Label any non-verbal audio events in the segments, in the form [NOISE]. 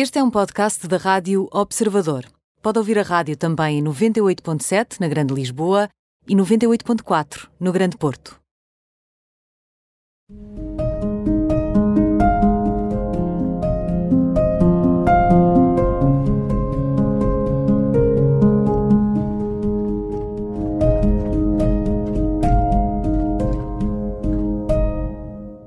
Este é um podcast da Rádio Observador. Pode ouvir a rádio também em 98.7 na Grande Lisboa e 98.4 no Grande Porto.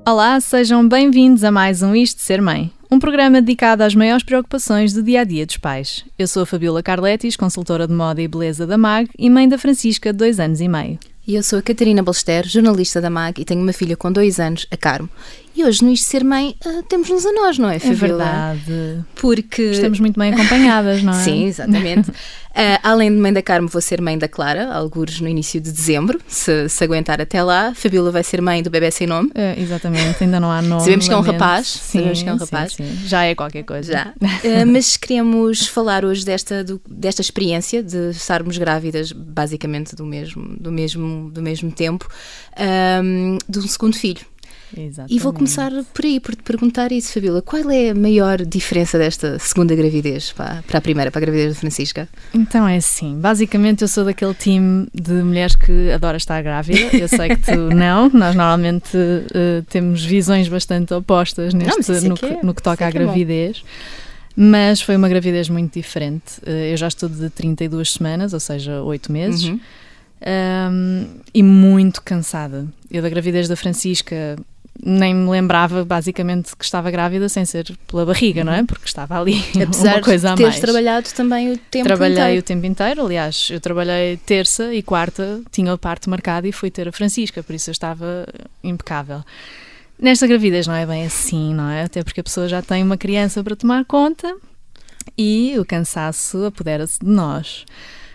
Olá, sejam bem-vindos a mais um Isto Ser Mãe, um programa dedicado às maiores preocupações do dia a dia dos pais. Eu sou a Fabiola Carletis, consultora de moda e beleza da MAG e mãe da Francisca de dois anos e meio. E eu sou a Catarina Balester, jornalista da MAG e tenho uma filha com dois anos, a Carmo. E hoje, no Isto Ser Mãe, uh, temos-nos a nós, não é, Fabiola? É verdade. Porque... Estamos muito bem acompanhadas, não é? Sim, exatamente. [LAUGHS] uh, além de mãe da Carmo, vou ser mãe da Clara, alguns no início de dezembro, se, se aguentar até lá. Fabiola vai ser mãe do bebê sem nome. Uh, exatamente, ainda não há nome. Sabemos que é um rapaz. Sim, Sabemos que é um rapaz. Sim, sim. Já é qualquer coisa. Já. Uh, [LAUGHS] mas queremos falar hoje desta, do, desta experiência de estarmos grávidas, basicamente do mesmo, do mesmo, do mesmo tempo, um, de um segundo filho. Exatamente. E vou começar por aí, por te perguntar isso, Fabíola. Qual é a maior diferença desta segunda gravidez para, para a primeira, para a gravidez de Francisca? Então é assim, basicamente eu sou daquele time de mulheres que adora estar grávida. Eu sei que tu [LAUGHS] não, nós normalmente uh, temos visões bastante opostas neste, não, no, que, no, que toca à que é gravidez. Mas foi uma gravidez muito diferente. Uh, eu já estou de 32 semanas, ou seja, 8 meses. Uhum. Um, e muito cansada. Eu da gravidez da Francisca nem me lembrava basicamente que estava grávida sem ser pela barriga, não é? Porque estava ali [LAUGHS] Apesar uma coisa de a teres mais. trabalhado também o tempo Trabalhei inteiro. o tempo inteiro, aliás, eu trabalhei terça e quarta, tinha o parto marcado e fui ter a Francisca, por isso eu estava impecável. Nesta gravidez não é bem assim, não é? Até porque a pessoa já tem uma criança para tomar conta e o cansaço apodera-se de nós.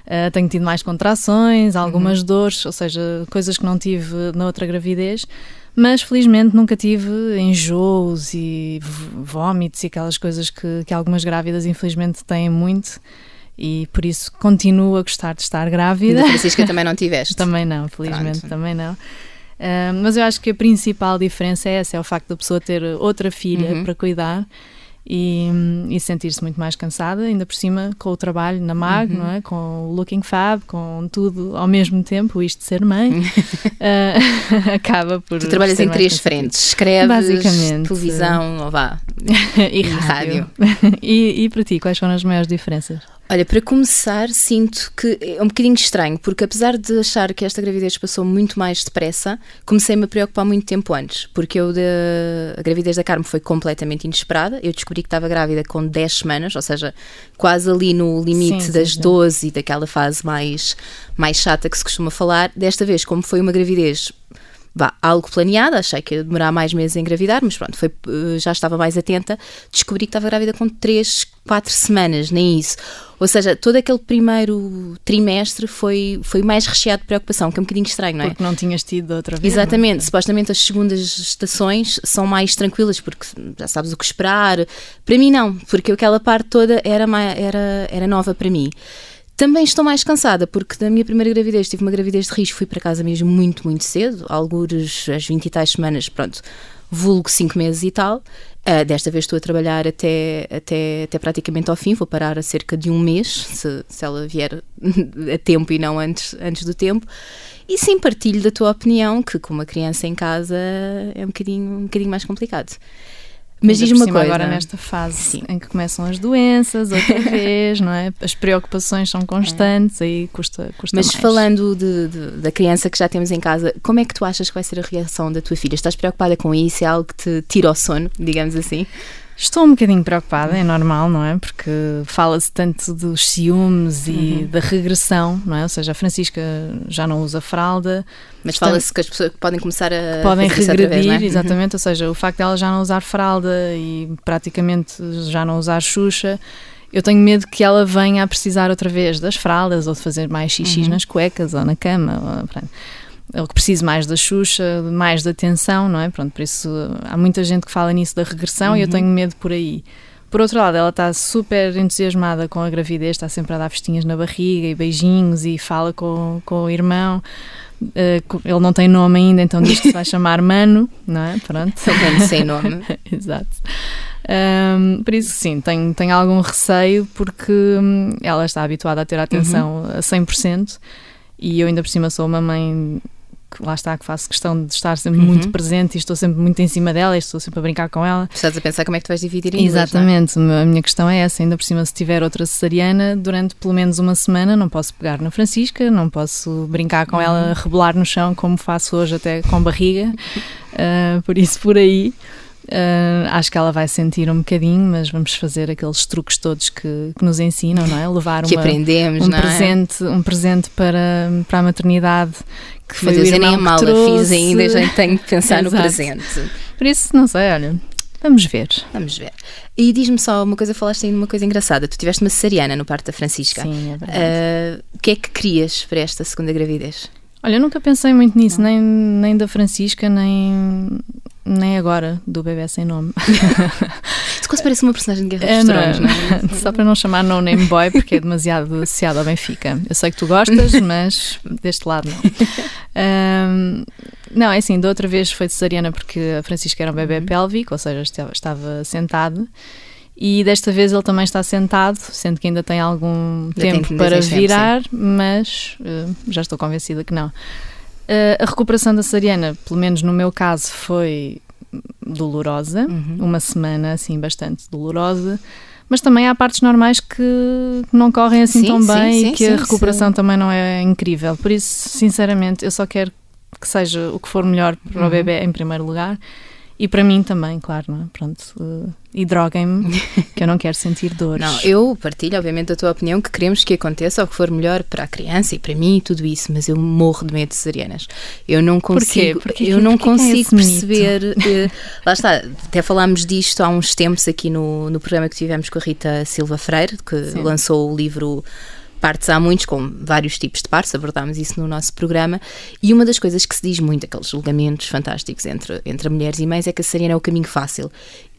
Uh, tenho tido mais contrações, algumas uhum. dores, ou seja, coisas que não tive na outra gravidez, mas felizmente nunca tive enjoos e vómitos e aquelas coisas que, que algumas grávidas infelizmente têm muito e por isso continuo a gostar de estar grávida. Da Francisca também não [LAUGHS] tiveste? também não, felizmente Pronto. também não. Uh, mas eu acho que a principal diferença é essa, é o facto da pessoa ter outra filha Uhum. para cuidar e, e sentir-se muito mais cansada, ainda por cima com o trabalho na MAG, Uhum. não é? com o Looking Fab, com tudo ao mesmo tempo, isto de ser mãe, uh, [LAUGHS] [LAUGHS] acaba por. Tu trabalhas em três frentes: escreves, televisão, vá. [LAUGHS] e rádio. e, e para ti, quais foram as maiores diferenças? Olha, para começar, sinto que é um bocadinho estranho, porque apesar de achar que esta gravidez passou muito mais depressa, comecei-me a preocupar muito tempo antes, porque eu de... a gravidez da Carmo foi completamente inesperada. Eu descobri que estava grávida com 10 semanas, ou seja, quase ali no limite Sim, das sim. 12 e daquela fase mais, mais chata que se costuma falar. Desta vez, como foi uma gravidez vá, algo planeada, achei que ia demorar mais meses a engravidar, mas pronto, foi, eh, já estava mais atenta, descobri que estava grávida com 3, 4 semanas, nem isso. Ou seja, todo aquele primeiro trimestre foi, foi mais recheado de preocupação, que é um bocadinho estranho, não é? Porque não tinhas tido outra vez. Exatamente, não é? supostamente as segundas estações são mais tranquilas porque já sabes o que esperar. Para mim, não, porque aquela parte toda era, era, era nova para mim. Também estou mais cansada porque da minha primeira gravidez tive uma gravidez de risco, fui para casa mesmo muito, muito cedo, algures às 20 e tais semanas, pronto, vulgo 5 meses e tal. Ah, desta vez estou a trabalhar até, até, até praticamente ao fim, vou parar a cerca de um mês, se, se ela vier [LAUGHS] a tempo e não antes, antes do tempo. E sim, partilho da tua opinião que com uma criança em casa é um bocadinho, um bocadinho mais complicado. Mas por uma coisa. agora nesta fase Sim. em que começam as doenças outra [LAUGHS] vez, não é? As preocupações são constantes, aí custa, custa Mas mais. falando de- de- da criança que já temos em casa, como é que tu achas que vai ser a reação da tua filha? Estás preocupada com isso? É algo que te tira o sono, digamos assim? Estou um bocadinho preocupada, é normal, não é? Porque fala-se tanto dos ciúmes e Uhum. da regressão, não é? Ou seja, a Francisca já não usa fralda, Mas fala-se que as pessoas podem começar a podem regredir, vez, não é? [LAUGHS] exatamente, ou seja, o facto dela já não usar fralda e praticamente já não usar Xuxa, eu tenho medo que ela venha a precisar outra vez das fraldas ou de fazer mais xixis Uhum. nas cuecas ou na cama. Ou, pronto. ou que precise mais da Xuxa, mais de atenção, não é? Pronto, por isso há muita gente que fala nisso da regressão e eu Uhum. tenho medo por aí. Por outro lado, ela está super entusiasmada com a gravidez, está sempre a dar festinhas na barriga e beijinhos e fala com, com o irmão. Uh, ele não tem nome ainda, então diz que se vai [LAUGHS] chamar Mano, não é? Pronto. Menos sem nome. [LAUGHS] Exato. Um, por isso, sim, tenho, tenho algum receio porque hum, ela está habituada a ter a atenção uhum. a 100% e eu ainda por cima sou uma mãe que lá está, que faço questão de estar sempre uhum. muito presente e estou sempre muito em cima dela e estou sempre a brincar com ela. Estás a pensar como é que tu vais dividir em Exatamente, duas, é? a minha questão é essa, ainda por cima se tiver outra cesariana, durante pelo menos uma semana não posso pegar na Francisca, não posso brincar com uhum. ela, rebolar no chão como faço hoje até com barriga, uh, [LAUGHS] por isso por aí Uh, acho que ela vai sentir um bocadinho, mas vamos fazer aqueles truques todos que, que nos ensinam, não é? Levar que uma, aprendemos, um não é? presente, é? um presente para, para a maternidade que foi mas o irmão nem a mala fiz ainda, já tenho que pensar no [LAUGHS] presente. Por isso, não sei, olha, vamos ver. Vamos ver. E diz-me só uma coisa, falaste de uma coisa engraçada. Tu tiveste uma cesariana no parto da Francisca. Sim, é verdade. Uh, o que é que querias para esta segunda gravidez? Olha, eu nunca pensei muito nisso, nem, nem da Francisca, nem, nem agora do bebê sem nome. Isso quase parece uma personagem de Guerra é, dos Tronos, não é? [LAUGHS] Só para não chamar No Name Boy, porque é demasiado associado ao Benfica. Eu sei que tu gostas, [LAUGHS] mas deste lado não. Um, não, é assim, da outra vez foi cesariana porque a Francisca era um bebê uhum. pélvico, ou seja, estava sentado. E desta vez ele também está sentado, sendo que ainda tem algum tempo para virar, mas uh, já estou convencida que não. Uh, a recuperação da Sariana, pelo menos no meu caso, foi dolorosa, uhum. uma semana assim bastante dolorosa, mas também há partes normais que não correm assim sim, tão bem sim, e que sim, a recuperação também não é incrível. Por isso, sinceramente, eu só quero que seja o que for melhor para uhum. o bebê em primeiro lugar e para mim também, claro, não é? Pronto, uh, e droguem-me, [LAUGHS] que eu não quero sentir dores. Não, eu partilho, obviamente, a tua opinião, que queremos que aconteça o que for melhor para a criança e para mim e tudo isso, mas eu morro de medo de cesarianas. Eu não consigo, Porquê? Porquê? eu não Porquê é consigo perceber. Uh, lá está, até falámos disto há uns tempos aqui no, no programa que tivemos com a Rita Silva Freire, que Sim. lançou o livro partes há muitos, com vários tipos de partes, abordámos isso no nosso programa, e uma das coisas que se diz muito, aqueles julgamentos fantásticos entre, entre mulheres e mães, é que a cesariana é o caminho fácil.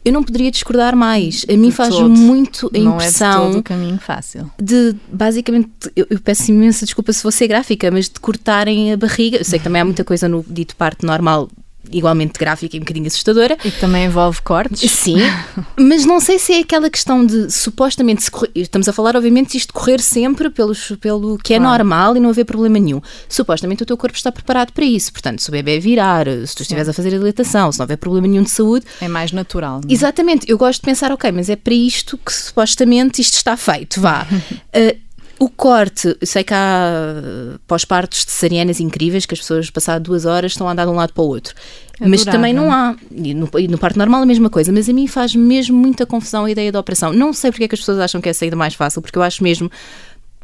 Eu não poderia discordar mais. A mim faz todo. muito a impressão. Não é de todo o caminho fácil. De, basicamente, eu, eu, peço imensa desculpa se vou ser gráfica, mas de cortarem a barriga. Eu sei que também há muita coisa no dito parto normal igualmente gráfica e um bocadinho assustadora. E que também envolve cortes. Sim, [LAUGHS] mas não sei se é aquela questão de supostamente estamos a falar obviamente isto correr sempre pelos, pelo que é claro. normal e não haver problema nenhum. Supostamente o teu corpo está preparado para isso, portanto, se o bebê virar, se tu estiveres a fazer a dilatação, se não houver problema nenhum de saúde. É mais natural. É? Exatamente, eu gosto de pensar, ok, mas é para isto que supostamente isto está feito, vá. uh, [LAUGHS] O corte, eu sei que há uh, pós-partos de cesarianas incríveis que as pessoas, passado duas horas, estão a andar de um lado para o outro. Mas também não há. E no, e no parto normal a mesma coisa, mas a mim faz mesmo muita confusão a ideia da operação. Não sei porque é que as pessoas acham que é a saída mais fácil, porque eu acho mesmo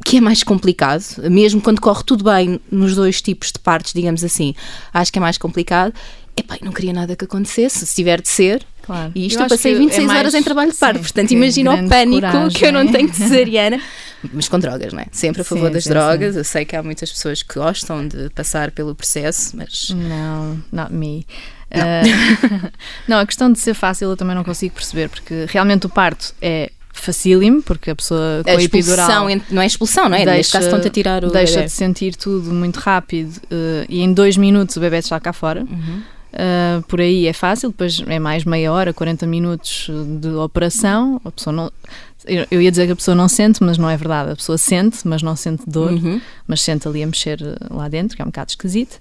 que é mais complicado, mesmo quando corre tudo bem nos dois tipos de partes, digamos assim, acho que é mais complicado. Epá, não queria nada que acontecesse, se tiver de ser. Claro. E isto eu, eu passei 26 é mais, horas em trabalho de parto, portanto imagina o pânico coragem, que eu não tenho de cesariana. [LAUGHS] mas com drogas, não é? Sempre a favor sim, das sim, drogas. Sim. Eu sei que há muitas pessoas que gostam de passar pelo processo, mas. Não, not me. Não. Uh, [LAUGHS] não, a questão de ser fácil eu também não consigo perceber, porque realmente o parto é facílimo, porque a pessoa com a, a epidural... não é expulsão, não é? Deixa, Neste caso estão-te a tirar o Deixa bebê. de sentir tudo muito rápido uh, e em dois minutos o bebê está cá fora. Uhum. Uh, por aí é fácil, depois é mais meia hora, 40 minutos de operação. A pessoa não. Eu ia dizer que a pessoa não sente, mas não é verdade. A pessoa sente, mas não sente dor, uhum. mas sente ali a mexer lá dentro, que é um bocado esquisito.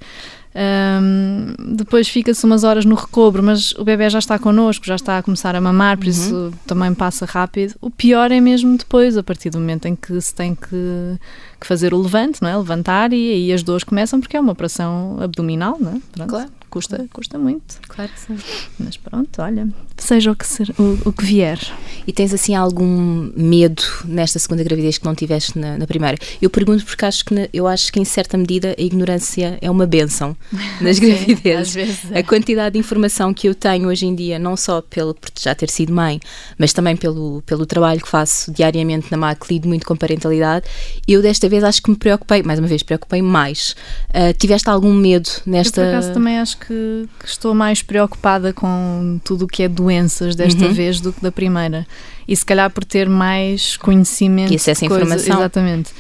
Um, depois fica-se umas horas no recobro, mas o bebê já está connosco, já está a começar a mamar, por uhum. isso também passa rápido. O pior é mesmo depois, a partir do momento em que se tem que, que fazer o levante, não é? levantar, e aí as dores começam, porque é uma operação abdominal, não é? Pronto. Claro custa, custa muito. Claro que sim. Mas pronto, olha, seja o que, ser, o, o, que vier. E tens assim algum medo nesta segunda gravidez que não tiveste na, na primeira? Eu pergunto porque acho que eu acho que em certa medida a ignorância é uma benção [LAUGHS] nas gravidezes. É. A quantidade de informação que eu tenho hoje em dia, não só pelo por já ter sido mãe, mas também pelo, pelo trabalho que faço diariamente na MAC, lido muito com parentalidade, eu desta vez acho que me preocupei, mais uma vez, preocupei mais. Uh, tiveste algum medo nesta. Eu por acaso também acho que que, estou mais preocupada com tudo o que é doenças desta uhum. vez do que da primeira. E se calhar por ter mais conhecimento. E acesso à informação. Exatamente.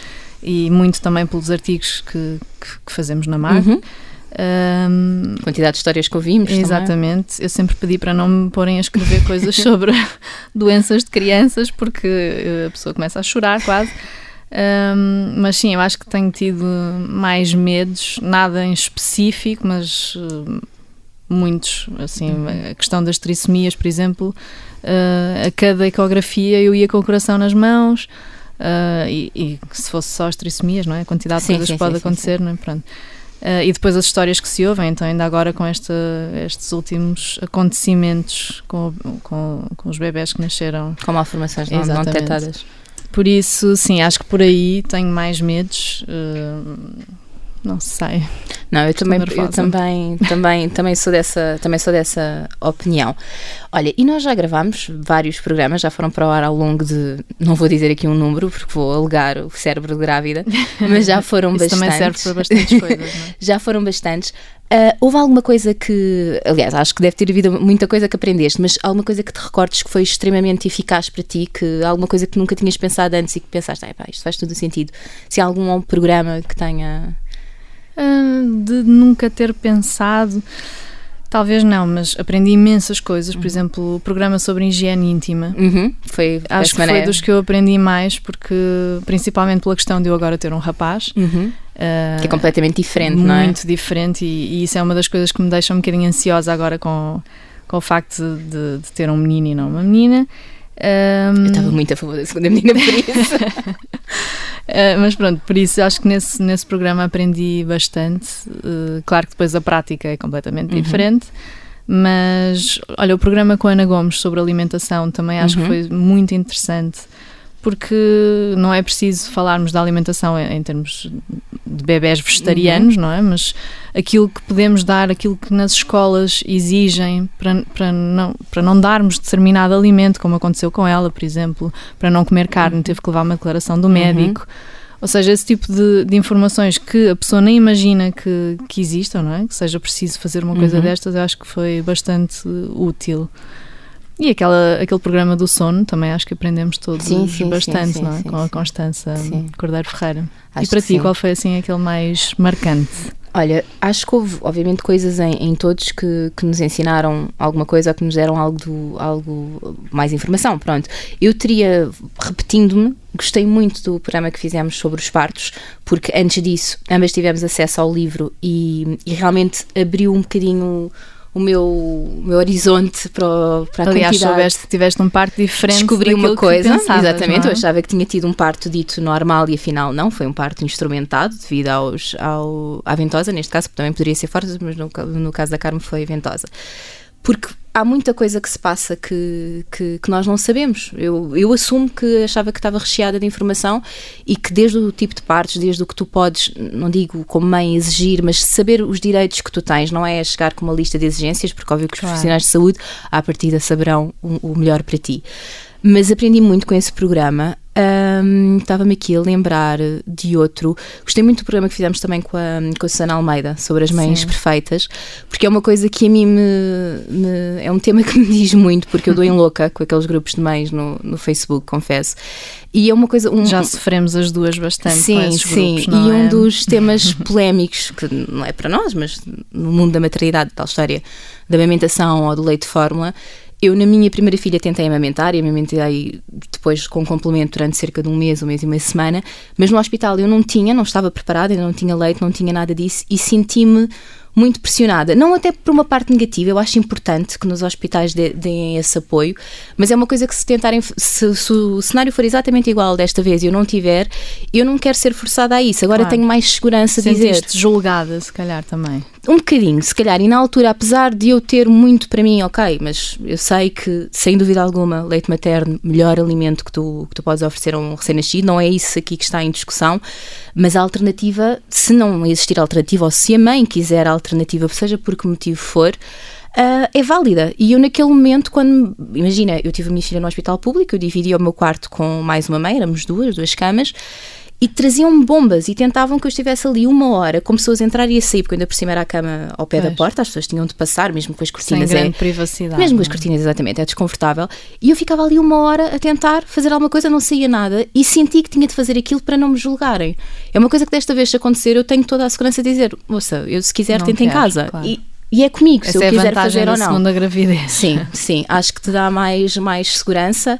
E muito também pelos artigos que, que, que fazemos na MAG. Uhum. Um, Quantidade de histórias que ouvimos. Exatamente. Eu sempre pedi para não me porem a escrever [LAUGHS] coisas sobre [LAUGHS] doenças de crianças, porque eh, a pessoa começa a chorar quase. Um, mas sim, eu acho que tenho tido mais medos, nada em específico, mas uh, muitos. Assim, uhum. a questão das trissemias, por exemplo, uh, a cada ecografia eu ia com o coração nas mãos. Uh, e, e, se fosse só as trissemias, não é? A quantidade sim, de coisas sim, pode sim, acontecer, não é? Pronto. Uh, e depois as histórias que se ouvem, então ainda agora com esta, estes últimos acontecimentos com, com, com os bebés que nasceram. Com malformações não, não detectadas. Por isso, sim, acho que por aí tenho mais medos. Uh, não sei. Não, eu também, eu também, também, também sou dessa, também sou dessa opinião. Olha, e nós já gravámos vários programas, já foram para o ar ao longo de, não vou dizer aqui um número porque vou alegar o cérebro grávida, [LAUGHS] mas já foram Isso bastantes. também serve para bastantes coisas, não é? [LAUGHS] já foram bastantes. Uh, houve alguma coisa que, aliás, acho que deve ter havido muita coisa que aprendeste, mas alguma coisa que te recordes que foi extremamente eficaz para ti, que alguma coisa que nunca tinhas pensado antes e que pensaste, ah, pá, isto faz todo o sentido. Se há algum programa que tenha de nunca ter pensado. Talvez não, mas aprendi imensas coisas. Por uhum. exemplo, o programa sobre higiene íntima. Uhum. Foi, Acho que maneira. foi dos que eu aprendi mais, porque principalmente pela questão de eu agora ter um rapaz. Uhum. Uh, que é completamente diferente, não é? Muito diferente, e, e, isso é uma das coisas que me deixa um bocadinho ansiosa agora com, com o facto de, de ter um menino e não uma menina. Um... Eu estava muito a favor da segunda menina por isso. uh, [LAUGHS] mas pronto, por isso acho que nesse, nesse programa aprendi bastante. Uh, claro que depois a prática é completamente uhum. diferente. Mas olha, o programa com a Ana Gomes sobre alimentação também acho uhum. que foi muito interessante porque não é preciso falarmos da alimentação em, em termos de bebés vegetarianos, uhum. não é? Mas aquilo que podemos dar, aquilo que nas escolas exigem para, para, não, para não darmos determinado alimento, como aconteceu com ela, por exemplo, para não comer carne, uhum. teve que levar uma declaração do médico. Uhum. Ou seja, esse tipo de, de, informações que a pessoa nem imagina que, que existam, não é? Que seja preciso fazer uma coisa uhum. destas, eu acho que foi bastante útil. E aquela, aquele programa do sono também acho que aprendemos todos sim, sim, bastante, sim, não é? Com a Constança Cordeiro Ferreira. Acho e para ti, qual foi assim aquele mais marcante? Olha, acho que houve, obviamente, coisas em, em todos que, que nos ensinaram alguma coisa ou que nos deram algo, do, algo mais informação. Pronto. Eu teria, repetindo-me, gostei muito do programa que fizemos sobre os partos, porque antes disso ambas tivemos acesso ao livro e, e realmente abriu um bocadinho o meu, o meu horizonte para, para a Aliás, quantidade. que tiveste um parto diferente Descobri uma coisa, pensavas, exatamente, é? eu achava que tinha tido um parto dito normal e afinal não, foi um parto instrumentado devido aos, ao, à ventosa, neste caso, também poderia ser forte, mas no, no caso da Carmo foi ventosa. Porque há muita coisa que se passa que, que, que, nós não sabemos. Eu, eu assumo que achava que estava recheada de informação e que desde o tipo de partes, desde o que tu podes, não digo como mãe exigir, mas saber os direitos que tu tens, não é chegar com uma lista de exigências, porque óbvio que os claro. profissionais de saúde, à partida, saberão o, o melhor para ti. Mas aprendi muito com esse programa. Um, Estava-me aqui a lembrar de outro. Gostei muito do programa que fizemos também com a, com a Susana Almeida sobre as mães Sim. perfeitas, porque é uma coisa que a mim me, me, é um tema [LAUGHS] que me diz muito, porque eu dou em louca com aqueles grupos de mães no, no Facebook, confesso. E é uma coisa. Um, Já sofremos as duas bastante sim, sim. grupos, não e é? um dos [LAUGHS] temas polémicos, que não é para nós, mas no mundo da maternidade, tal história da amamentação ou do leite de fórmula eu, na minha primeira filha, tentei amamentar e amamentei depois com complemento durante cerca de um mês, um mês e uma semana, mas no hospital eu não tinha, não estava preparada, ainda não tinha leite, não tinha nada disso e senti-me muito pressionada. Não até por uma parte negativa, eu acho importante que nos hospitais deem esse apoio, mas é uma coisa que se tentarem, se, se, o cenário for exatamente igual desta vez e eu não tiver, eu não quero ser forçada a isso. Agora claro. tenho mais segurança de dizer. julgada, se calhar também. Um bocadinho, se calhar, e na altura, apesar de eu ter muito para mim, ok, mas eu sei que, sem dúvida alguma, leite materno, melhor alimento que tu, que tu podes oferecer a um recém-nascido, não é isso aqui que está em discussão, mas a alternativa, se não existir alternativa, ou se a mãe quiser a alternativa, seja por que motivo for, Uh, é válida. E eu, naquele momento, quando. Imagina, eu tive a minha filha no hospital público, eu dividi o meu quarto com mais uma mãe, éramos duas, duas camas, e traziam bombas e tentavam que eu estivesse ali uma hora com pessoas a entrar e a sair, porque ainda por cima era a cama ao pé Pois. da porta, as pessoas tinham de passar, mesmo com as Sem cortinas. grande é, privacidade. mesmo com as é? cortinas, exatamente, é desconfortável. E eu ficava ali uma hora a tentar fazer alguma coisa, não saía nada e senti que tinha de fazer aquilo para não me julgarem. É uma coisa que desta vez se acontecer, eu tenho toda a segurança de dizer, moça, eu se quiser Não tento em casa. claro. E, e é comigo, se Essa eu é quiser fazer ou não. segunda gravidez. Sim, sim, acho que te dá mais, mais segurança.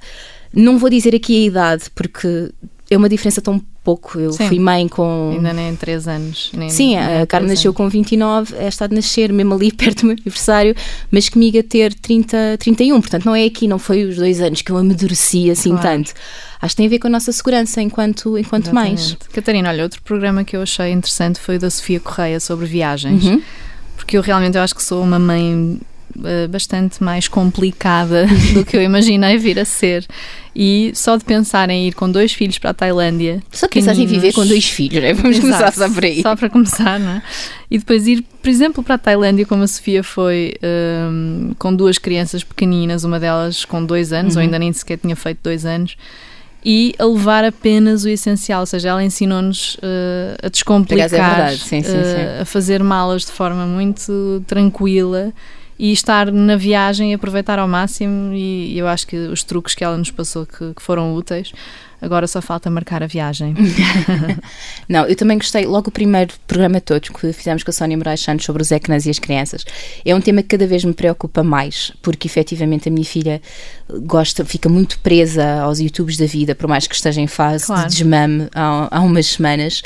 Não vou dizer aqui a idade, porque é uma diferença tão pouco. Eu Sim. fui mãe com. Ainda nem 3 anos. Nem, Sim, nem a Carmen nasceu anos. com 29, esta de nascer mesmo ali [LAUGHS] perto do meu aniversário, mas comigo a ter 30, 31, portanto não é aqui, não foi os dois anos que eu amadureci assim Claro. tanto. Acho que tem a ver com a nossa segurança enquanto, enquanto mães. Catarina, olha, outro programa que eu achei interessante foi o da Sofia Correia sobre viagens. Uhum. Porque eu realmente eu acho que sou uma mãe bastante mais complicada [LAUGHS] do que eu imaginei vir a ser. E só de pensar em ir com dois filhos para a Tailândia. Só que pensaste em viver com dois filhos, né? vamos Exato, começar só por aí. Só para começar, não é? E depois ir, por exemplo, para a Tailândia, como a Sofia foi, hum, com duas crianças pequeninas, uma delas com dois anos, ou Uhum. ainda nem sequer tinha feito dois anos, e a levar apenas o essencial, ou seja, ela ensinou-nos uh, a descomplicar, é verdade, sim, sim, uh, sim. a fazer malas de forma muito tranquila e estar na viagem e aproveitar ao máximo. E eu acho que os truques que ela nos passou que, que foram úteis. Agora só falta marcar a viagem. [LAUGHS] Não, eu também gostei, logo o primeiro programa todo que fizemos com a Sónia Moraes Santos sobre os ecrãs e as crianças, é um tema que cada vez me preocupa mais, porque efetivamente a minha filha gosta, fica muito presa aos YouTubes da vida, por mais que esteja em fase Claro. de desmame há, há umas semanas.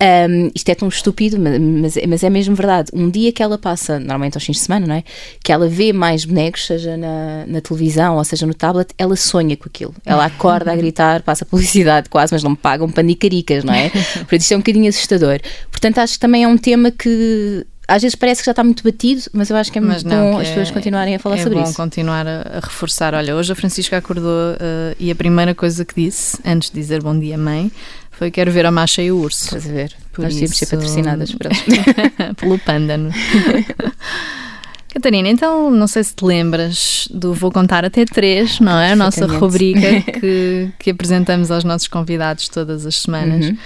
Um, isto é tão estúpido, ma- mas, mas é mesmo verdade. Um dia que ela passa, normalmente aos fins de semana, não é? Que ela vê mais bonecos, seja na, na televisão ou seja no tablet, ela sonha com aquilo. Ela acorda a [LAUGHS] gritar, passa publicidade quase, mas não me pagam panicaricas, não é? [LAUGHS] Por isso isto é um bocadinho assustador. Portanto, acho que também é um tema que às vezes parece que já está muito batido, mas eu acho que é Mas muito não, bom as é- pessoas continuarem a falar é sobre bom isso. continuar a, a reforçar. Olha, hoje a Francisca acordou eh, e a primeira coisa que disse, antes de dizer bom dia, mãe, foi quero ver a macha e o urso. Estás a ver? Por Nós de ser isso- patrocinadas. [LAUGHS] [LAUGHS] Pelo pândano. [LAUGHS] Catarina, então não sei se te lembras do Vou Contar Até Três, não é? A nossa rubrica que, que apresentamos aos nossos convidados todas as semanas, Uhum.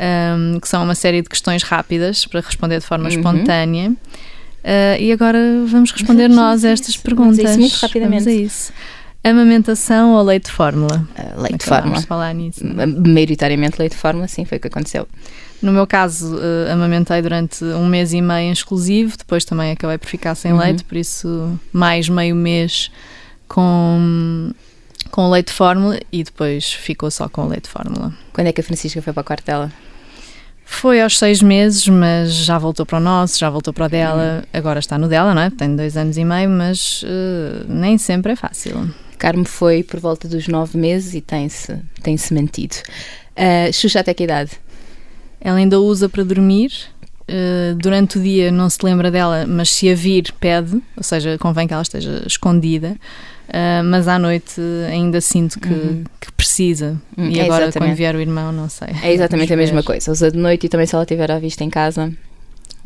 Um, que são uma série de questões rápidas para responder de forma Uhum. espontânea. Uh, e agora vamos responder Vamos nós a estas isso. Vamos perguntas. a isso muito rapidamente. Vamos a isso. Amamentação ou leite de fórmula? Uh, leite de Acabámos fórmula. de falar nisso. Maioritariamente leite de fórmula, sim, foi o que aconteceu. No meu caso, eh, amamentei durante um mês e meio em exclusivo, depois também acabei por ficar sem Uhum. leite, por isso mais meio mês com, com leite de fórmula e depois ficou só com leite de fórmula. Quando é que a Francisca foi para a quarto dela? Foi aos seis meses, mas já voltou para o nosso, já voltou para o dela, agora está no dela, não é? Tem dois anos e meio, mas eh, nem sempre é fácil. Carme foi por volta dos nove meses e tem-se tem -se mantido. Uh, Xuxa até que idade? Ela ainda usa para dormir. eh, durante o dia não se lembra dela, mas se a vir, pede, ou seja, convém que ela esteja escondida. eh, mas à noite ainda sinto que, Uhum. que precisa. Hum, e é agora, exatamente. quando vier o irmão, não sei. É exatamente a mesma coisa. Usa de noite e também se ela tiver à vista em casa,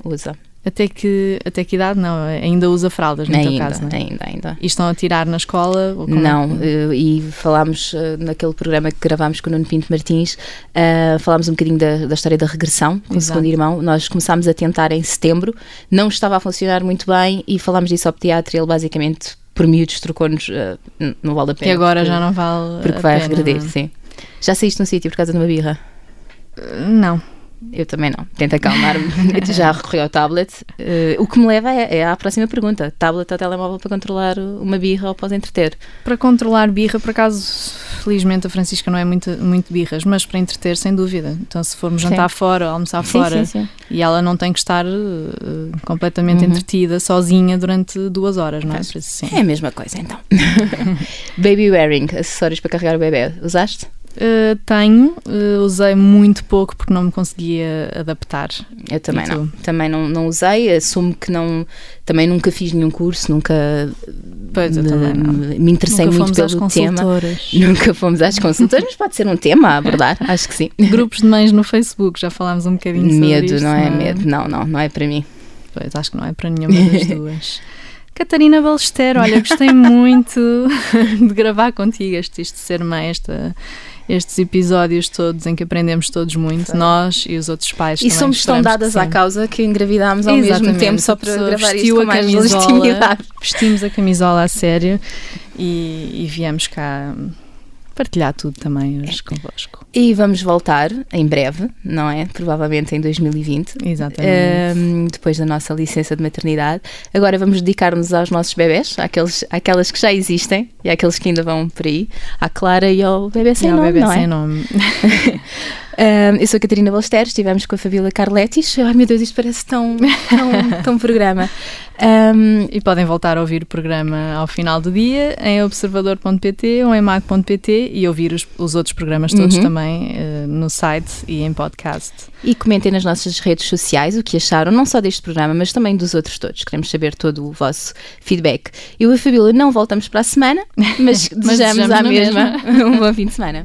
usa. Até que, até que idade? Não, ainda usa fraldas, no teu ainda, caso, não é? ainda, ainda. E estão a tirar na escola? é Não, eh, e falámos eh, naquele programa que gravámos com o Nuno Pinto Martins, eh, falámos um bocadinho da, da história da regressão com o Exato. segundo irmão. Nós começámos a tentar em setembro, não estava a funcionar muito bem e falámos disso ao pediatra. Ele basicamente, por miúdos, trocou-nos, n- não vale a pena. que agora porque, já não vale. Porque a vai pena, regredir, não é? sim. Já saíste num sítio por causa de uma birra? Não. Eu também não. Tenta acalmar-me. [LAUGHS] Já recorri ao tablet. Eh, o que me leva é, é à próxima pergunta: tablet ou telemóvel para controlar uma birra ou para entreter? Para controlar birra, por acaso, felizmente a Francisca não é muito, muito birras, mas para entreter, sem dúvida. Então, se formos Sim. jantar fora ou almoçar Sim, fora sim, sim. e ela não tem que estar eh, completamente Uhum. entretida, sozinha, durante duas horas, não é? Isso, sim. É a mesma coisa então. [LAUGHS] Baby wearing, acessórios para carregar o bebê. Usaste? Eh, tenho, eh, usei muito pouco porque não me conseguia adaptar. Eu também não. Também não, não usei. Assumo que não. Também nunca fiz nenhum curso, nunca Pois, me, também não. me- interessei Nunca muito fomos às pelo tema. consultoras. [LAUGHS] Nunca fomos às consultas, mas pode ser um tema a abordar, [LAUGHS] acho que sim. Grupos de mães no Facebook, já falámos um bocadinho sobre Medo, isto, não é? Medo, não, não, não é para mim. Pois, acho que não é para nenhuma das [LAUGHS] duas. Catarina Balester, olha, gostei muito de gravar contigo este, este ser mãe, esta, estes episódios todos em que aprendemos todos muito, nós e os outros pais. E somos tão dadas à causa que engravidámos ao Exatamente. mesmo tempo só para gravar isto com mais legitimidade. Vestimos a camisola a sério e, e viemos cá partilhar tudo também hoje é. convosco. E vamos voltar em breve, não é? Provavelmente em 2020. Exatamente. Um, depois da nossa licença de maternidade. Agora vamos dedicar-nos aos nossos bebés, àqueles, àquelas que já existem e àqueles que ainda vão por aí, à Clara e ao bebê sem e nome. Ao bebê não é? sem nome. [LAUGHS] Um, eu sou a Catarina Balester, estivemos com a Fabíola Carletis. Ai meu Deus, isto parece tão, tão, [LAUGHS] tão programa. Um, e podem voltar a ouvir o programa ao final do dia em observador.pt ou em mag.pt e ouvir os, os outros programas todos uhum. também uh, no site e em podcast. E comentem nas nossas redes sociais o que acharam, não só deste programa, mas também dos outros todos. Queremos saber todo o vosso feedback. Eu e a Fabíola não voltamos para a semana, mas, [LAUGHS] mas desejamos, desejamos à mesma, mesma [LAUGHS] um bom fim de semana.